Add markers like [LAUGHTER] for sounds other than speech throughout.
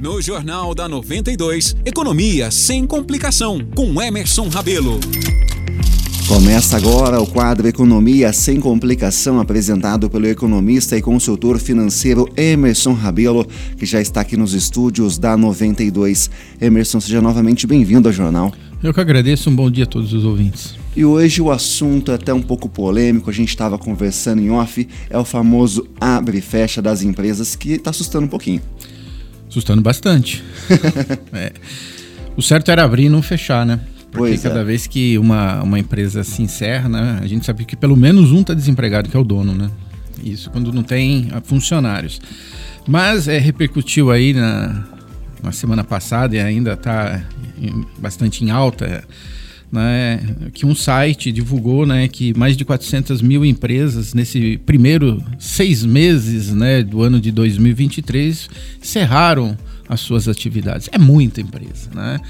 No Jornal da 92, Economia sem complicação, com Emerson Rabelo. Começa agora o quadro Economia sem complicação, apresentado pelo economista e consultor financeiro Emerson Rabelo, que já está aqui nos estúdios da 92. Emerson, seja novamente bem-vindo ao jornal. Eu que agradeço, um bom dia a todos os ouvintes. E hoje o assunto é até um pouco polêmico, a gente estava conversando em off, é o famoso abre e fecha das empresas que está assustando um pouquinho. Assustando bastante. [LAUGHS] é. O certo era abrir e não fechar, né? Porque Pois cada é. vez que uma, uma empresa se encerra, né, a gente sabe que pelo menos um está desempregado, que é o dono, né? Isso quando não tem ah, funcionários. Mas é, repercutiu aí na, na semana passada e ainda está bastante em alta, né, que um site divulgou né, que mais de 400 mil empresas nesse primeiro seis meses né, do ano de 2023 encerraram as suas atividades. É muita empresa, né?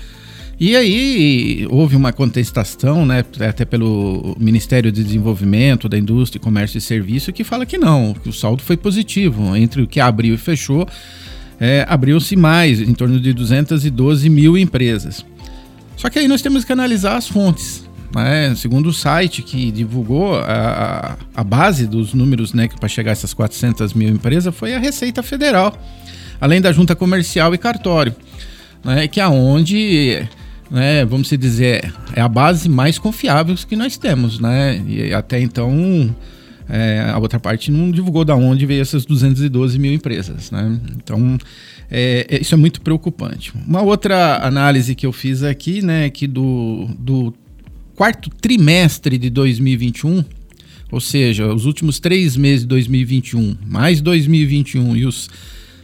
E aí houve uma contestação, né, até pelo Ministério de Desenvolvimento da Indústria, Comércio e Serviço, que fala que não, que o saldo foi positivo. Entre o que abriu e fechou, é, abriu-se mais, em torno de 212 mil empresas. Só que aí nós temos que analisar as fontes. Né? Segundo o site que divulgou, a, a, base dos números né, para chegar a essas 400 mil empresas foi a Receita Federal, além da Junta Comercial e Cartório, né, que é onde né, vamos dizer, é a base mais confiável que nós temos, né? E até então é, a outra parte não divulgou da onde veio essas 212 mil empresas, né? Então é, isso é muito preocupante. Uma outra análise que eu fiz aqui, né, que do, do quarto trimestre de 2021, ou seja, os últimos três meses de 2021, mais 2021 e os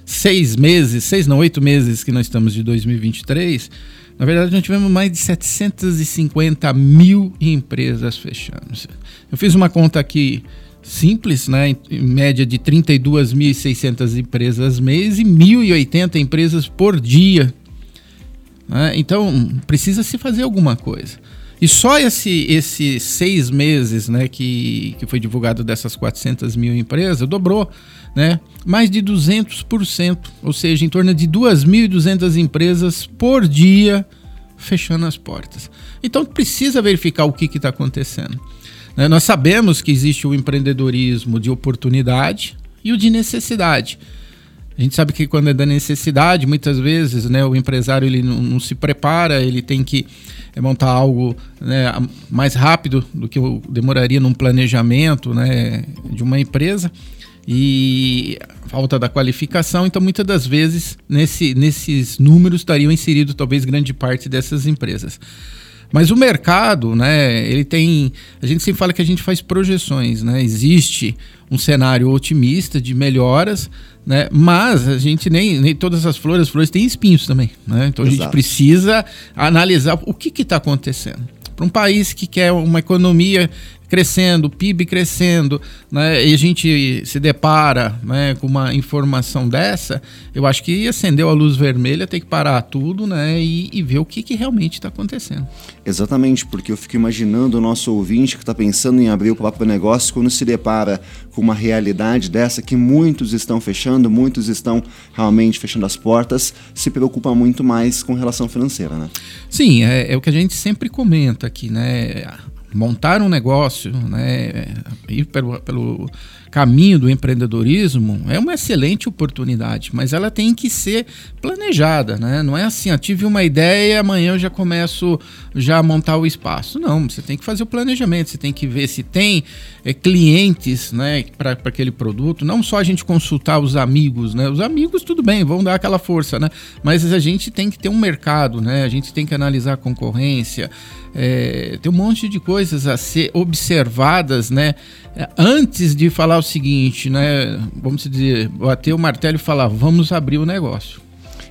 seis meses, seis não, oito meses que nós estamos de 2023, na verdade, nós tivemos mais de 750 mil empresas fechando. Eu fiz uma conta aqui simples, né, em média de 32.600 empresas mês e 1.080 empresas por dia. Né? Então, precisa se fazer alguma coisa. E só esse, esses seis meses né, que, que foi divulgado dessas 400 mil empresas dobrou né, mais de 200%, ou seja, em torno de 2.200 empresas por dia fechando as portas. Então precisa verificar o que está acontecendo. Né, nós sabemos que existe o empreendedorismo de oportunidade e o de necessidade. A gente sabe que quando é da necessidade, muitas vezes, né, o empresário ele não, não se prepara, ele tem que é, montar algo né, mais rápido do que demoraria num planejamento né, de uma empresa e falta da qualificação, então muitas das vezes nesse, nesses números estariam inseridos talvez grande parte dessas empresas. Mas o mercado, né, ele tem. A gente sempre fala que a gente faz projeções, né? Existe um cenário otimista de melhoras, né? Mas a gente nem, nem todas as flores, as flores têm espinhos também, né? Então a gente Exato. precisa analisar o que está acontecendo. Para um país que quer uma economia crescendo, PIB crescendo, né, e a gente se depara né, com uma informação dessa, eu acho que acendeu a luz vermelha, tem que parar tudo né, e, e ver o que, que realmente está acontecendo. Exatamente, porque eu fico imaginando o nosso ouvinte que está pensando em abrir o próprio negócio quando se depara com uma realidade dessa que muitos estão fechando, muitos estão realmente fechando as portas, se preocupa muito mais com relação financeira, né? Sim, é, é o que a gente sempre comenta aqui, né? Montar um negócio, né, ir pelo, pelo caminho do empreendedorismo é uma excelente oportunidade, mas ela tem que ser planejada, né? Não é assim, eu tive uma ideia, amanhã eu já começo já a montar o espaço. Não, você tem que fazer o planejamento, você tem que ver se tem é, clientes, né, para aquele produto. Não só a gente consultar os amigos, né? Os amigos tudo bem, vão dar aquela força, né? Mas a gente tem que ter um mercado, né? A gente tem que analisar a concorrência. É, tem um monte de coisas a ser observadas, né? Antes de falar o seguinte, né? Vamos dizer, bater o martelo e falar, vamos abrir o negócio.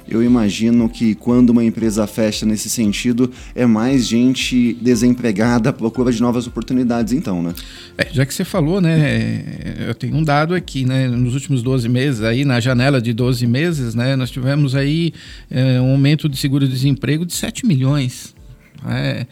Eu imagino que quando uma empresa fecha nesse sentido, é mais gente desempregada à procura de novas oportunidades, então, né? É, já que você falou, né? Eu tenho um dado aqui, né? Nos últimos 12 meses, aí, na janela de 12 meses, né? Nós tivemos aí é, um aumento de seguro-desemprego de 7 milhões. É,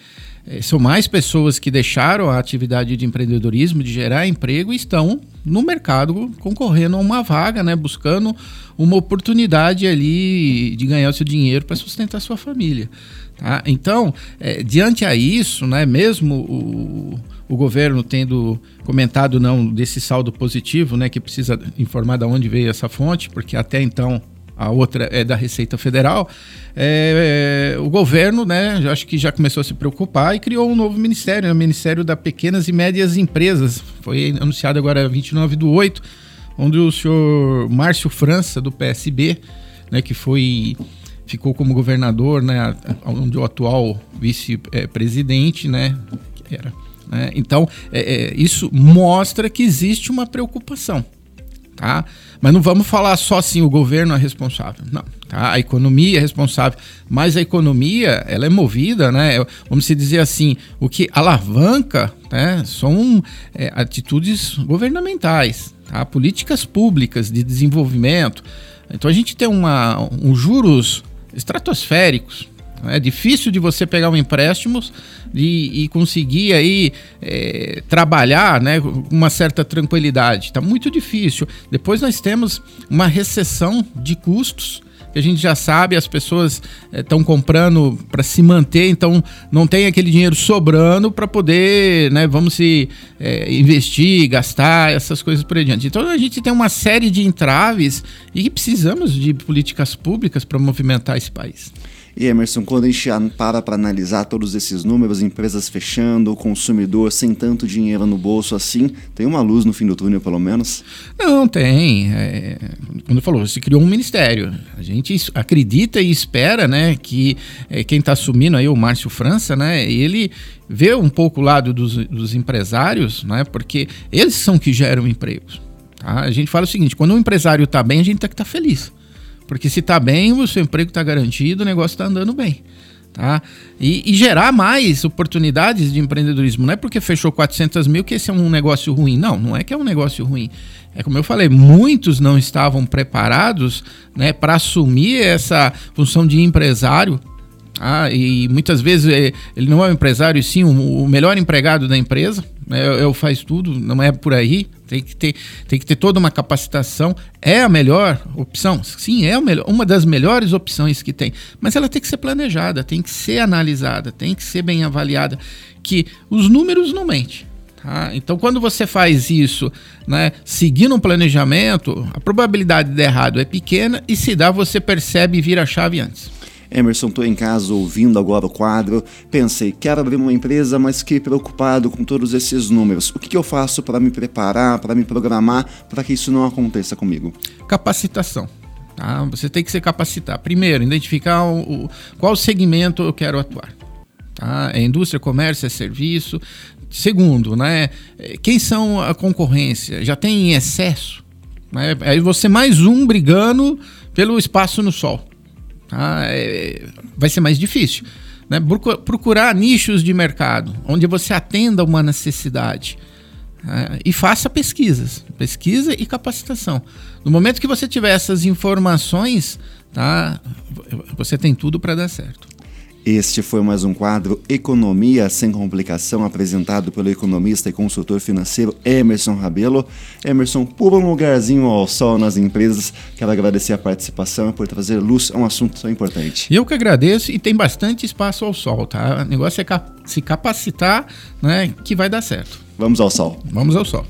são mais pessoas que deixaram a atividade de empreendedorismo, de gerar emprego, e estão no mercado concorrendo a uma vaga, né, buscando uma oportunidade ali de ganhar o seu dinheiro para sustentar a sua família. Tá? Então, é, diante a isso, né, mesmo o, o governo tendo comentado não desse saldo positivo, né, que precisa informar de onde veio essa fonte, porque até então a outra é da Receita Federal, é, é, o governo, né, acho que já começou a se preocupar e criou um novo ministério, né, o Ministério das Pequenas e Médias Empresas. Foi anunciado agora 29 do 8, onde o senhor Márcio França, do PSB, né, que foi ficou como governador, né, onde o atual vice-presidente, né, era. Né, então, é, é, isso mostra que existe uma preocupação tá? Mas não vamos falar só assim, o governo é responsável. Não, tá? A economia é responsável. Mas a economia, ela é movida, né? Vamos dizer assim, o que alavanca né, são é, atitudes governamentais, tá? Políticas públicas de desenvolvimento. Então a gente tem uma, um juros estratosféricos, é difícil de você pegar um empréstimo e, e conseguir aí é, trabalhar né, com uma certa tranquilidade. Está muito difícil. Depois nós temos uma recessão de custos que a gente já sabe, as pessoas estão é, comprando para se manter, então não tem aquele dinheiro sobrando para poder, né, vamos se é, investir, gastar, essas coisas por diante. Então a gente tem uma série de entraves e precisamos de políticas públicas para movimentar esse país. E Emerson, quando a gente para para analisar todos esses números, empresas fechando, consumidor sem tanto dinheiro no bolso assim, tem uma luz no fim do túnel, pelo menos? Não, tem. É, quando falou, se criou um ministério. A gente acredita e espera, né, que é, quem está assumindo aí, o Márcio França, né, ele vê um pouco o lado dos, dos empresários, né, porque eles são que geram empregos. Tá? A gente fala o seguinte, quando o empresário está bem, a gente tem que estar tá feliz. Porque se está bem, o seu emprego está garantido, o negócio está andando bem. Tá? E, e, gerar mais oportunidades de empreendedorismo. Não é porque fechou 400 mil que esse é um negócio ruim. Não, não é que é um negócio ruim. É como eu falei, muitos não estavam preparados né, para assumir essa função de empresário ah, e muitas vezes é, ele não é um empresário, sim o, melhor empregado da empresa. É, é, o faz tudo, não é por aí. Tem que, ter, tem que ter toda uma capacitação. É a melhor opção? Sim, é uma das melhores opções que tem. Mas ela tem que ser planejada, tem que ser analisada, tem que ser bem avaliada. Que os números não mentem. Tá? Então, quando você faz isso, né, seguindo um planejamento, a probabilidade de errado é pequena e se dá, você percebe e vira a chave antes. Emerson, estou em casa ouvindo agora o quadro. Pensei, quero abrir uma empresa, mas fiquei preocupado com todos esses números. O que, que eu faço para me preparar, para me programar, para que isso não aconteça comigo? Capacitação. Tá? Você tem que se capacitar. Primeiro, identificar o, o qual segmento eu quero atuar. Tá? É indústria, comércio, é serviço. Segundo, né? quem são a concorrência? Já tem em excesso? Né? Aí você mais um brigando pelo espaço no sol. Tá? É, vai ser mais difícil. Né? Procurar nichos de mercado onde você atenda uma necessidade. Né? E faça pesquisas, pesquisa e capacitação. No momento que você tiver essas informações, tá, você tem tudo para dar certo. Este foi mais um quadro Economia sem Complicação, apresentado pelo economista e consultor financeiro Emerson Rabelo. Emerson, por um lugarzinho ao sol nas empresas, quero agradecer a participação e por trazer luz a um assunto tão importante. Eu que agradeço e tem bastante espaço ao sol, tá? O negócio é se capacitar, né, que vai dar certo. Vamos ao sol. Vamos ao sol.